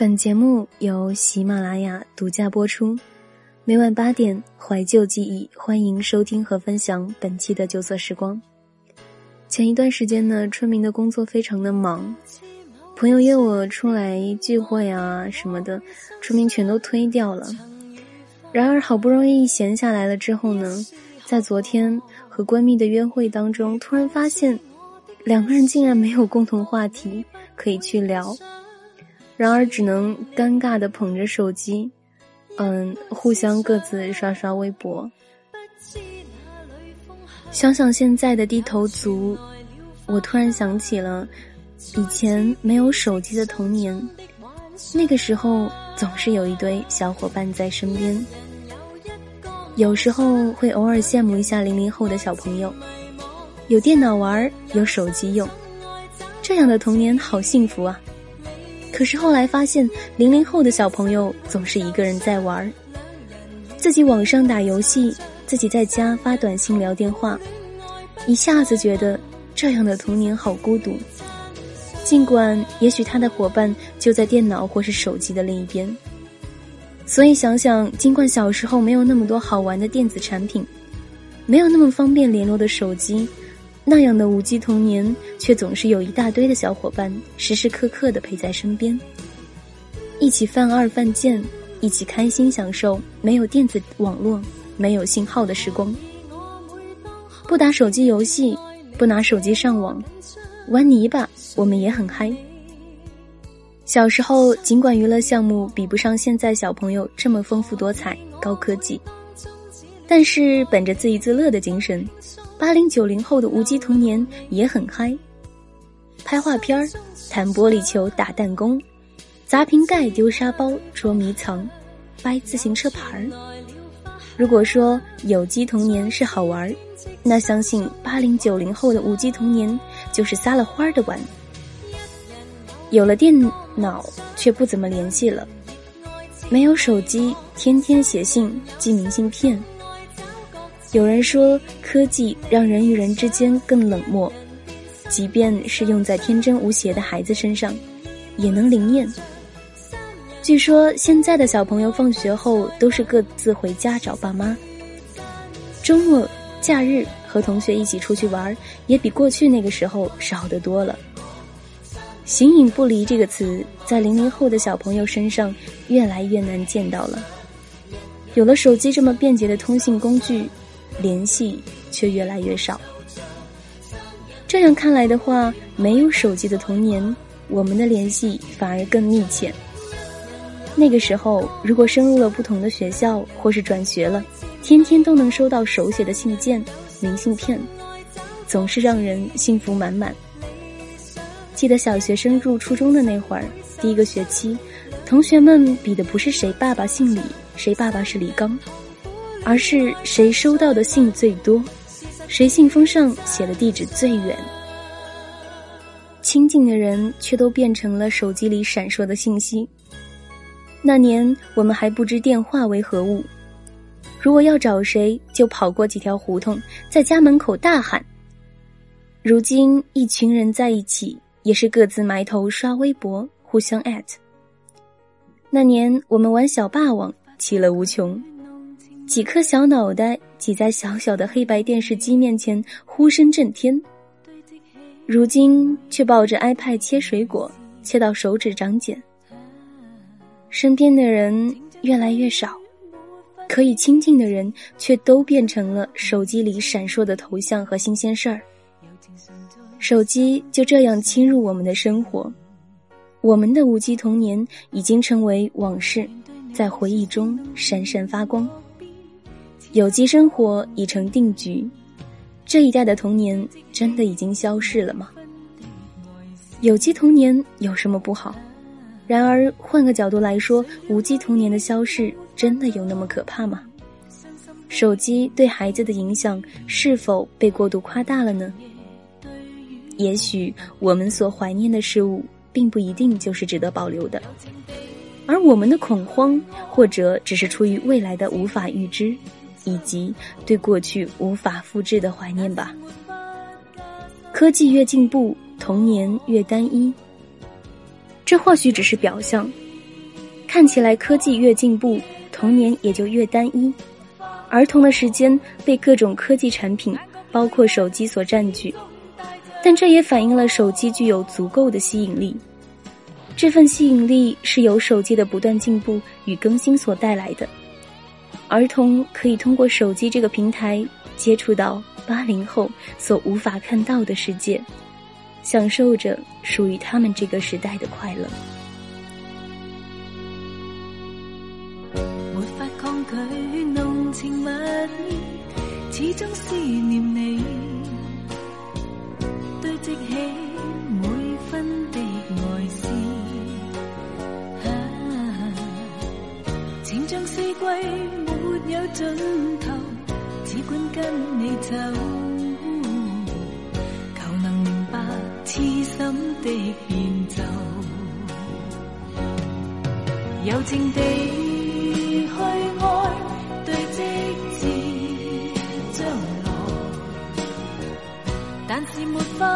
本节目由喜马拉雅独家播出，每晚八点怀旧记忆，欢迎收听和分享本期的旧色时光。前一段时间呢，春明的工作非常的忙，朋友约我出来聚会啊什么的，春明全都推掉了。然而好不容易闲下来了之后呢，在昨天和闺蜜的约会当中，突然发现两个人竟然没有共同话题可以去聊。然而，只能尴尬的捧着手机，嗯，互相各自刷刷微博。想想现在的低头族，我突然想起了以前没有手机的童年。那个时候，总是有一堆小伙伴在身边。有时候会偶尔羡慕一下零零后的小朋友，有电脑玩，有手机用，这样的童年好幸福啊！可是后来发现，零零后的小朋友总是一个人在玩自己网上打游戏，自己在家发短信聊电话，一下子觉得这样的童年好孤独。尽管也许他的伙伴就在电脑或是手机的另一边，所以想想，尽管小时候没有那么多好玩的电子产品，没有那么方便联络的手机。那样的无机童年，却总是有一大堆的小伙伴时时刻刻的陪在身边，一起犯二犯贱，一起开心享受没有电子网络、没有信号的时光。不打手机游戏，不拿手机上网，玩泥巴，我们也很嗨。小时候，尽管娱乐项目比不上现在小朋友这么丰富多彩、高科技，但是本着自娱自乐的精神。八零九零后的无机童年也很嗨，拍画片儿、弹玻璃球、打弹弓、砸瓶盖、丢沙包、捉迷藏、掰自行车牌儿。如果说有机童年是好玩儿，那相信八零九零后的无机童年就是撒了欢儿的玩。有了电脑，却不怎么联系了；没有手机，天天写信、寄明信片。有人说，科技让人与人之间更冷漠，即便是用在天真无邪的孩子身上，也能灵验。据说现在的小朋友放学后都是各自回家找爸妈，周末、假日和同学一起出去玩，也比过去那个时候少得多了。形影不离这个词，在零零后的小朋友身上越来越难见到了。有了手机这么便捷的通信工具。联系却越来越少。这样看来的话，没有手机的童年，我们的联系反而更密切。那个时候，如果升入了不同的学校，或是转学了，天天都能收到手写的信件、明信片，总是让人幸福满满。记得小学生入初中的那会儿，第一个学期，同学们比的不是谁爸爸姓李，谁爸爸是李刚。而是谁收到的信最多，谁信封上写的地址最远。亲近的人却都变成了手机里闪烁的信息。那年我们还不知电话为何物，如果要找谁，就跑过几条胡同，在家门口大喊。如今一群人在一起，也是各自埋头刷微博，互相艾特。那年我们玩小霸王，其乐无穷。几颗小脑袋挤在小小的黑白电视机面前，呼声震天。如今却抱着 iPad 切水果，切到手指长茧。身边的人越来越少，可以亲近的人却都变成了手机里闪烁的头像和新鲜事儿。手机就这样侵入我们的生活，我们的无机童年已经成为往事，在回忆中闪闪发光。有机生活已成定局，这一代的童年真的已经消逝了吗？有机童年有什么不好？然而换个角度来说，无机童年的消逝真的有那么可怕吗？手机对孩子的影响是否被过度夸大了呢？也许我们所怀念的事物，并不一定就是值得保留的，而我们的恐慌，或者只是出于未来的无法预知。以及对过去无法复制的怀念吧。科技越进步，童年越单一。这或许只是表象，看起来科技越进步，童年也就越单一，儿童的时间被各种科技产品，包括手机所占据。但这也反映了手机具有足够的吸引力。这份吸引力是由手机的不断进步与更新所带来的。儿童可以通过手机这个平台接触到八零后所无法看到的世界，享受着属于他们这个时代的快乐。没法抗拒浓情蜜意，始终思念你。尽头，只管跟你走，求能明白痴心的变奏，柔情地去爱，对直至将来，但是没法。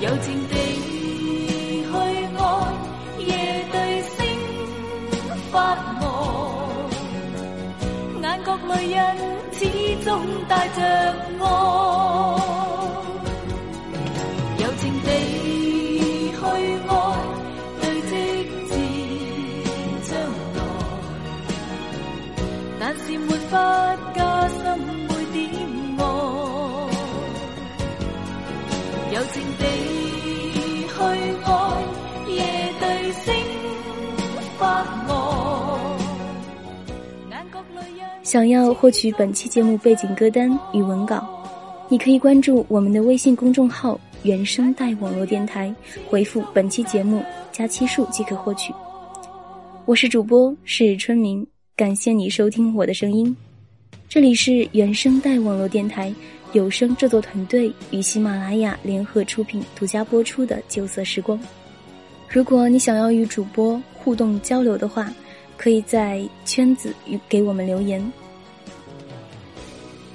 友情地眼角泪印始终带着爱。友情地去爱，对直至将来，但是没法加深每点爱。友情地。想要获取本期节目背景歌单与文稿，你可以关注我们的微信公众号“原声带网络电台”，回复本期节目加期数即可获取。我是主播是春明，感谢你收听我的声音。这里是原声带网络电台有声制作团队与喜马拉雅联合出品、独家播出的《旧色时光》。如果你想要与主播互动交流的话，可以在圈子与给我们留言。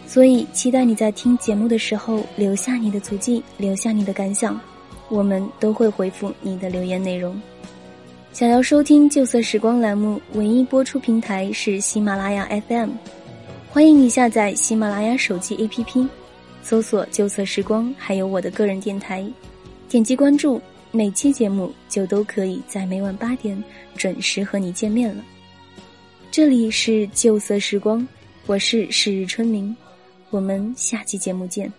所以，期待你在听节目的时候留下你的足迹，留下你的感想，我们都会回复你的留言内容。想要收听《旧色时光》栏目，唯一播出平台是喜马拉雅 FM，欢迎你下载喜马拉雅手机 APP，搜索“旧色时光”，还有我的个人电台，点击关注，每期节目就都可以在每晚八点准时和你见面了。这里是《旧色时光》，我是是日春明。我们下期节目见。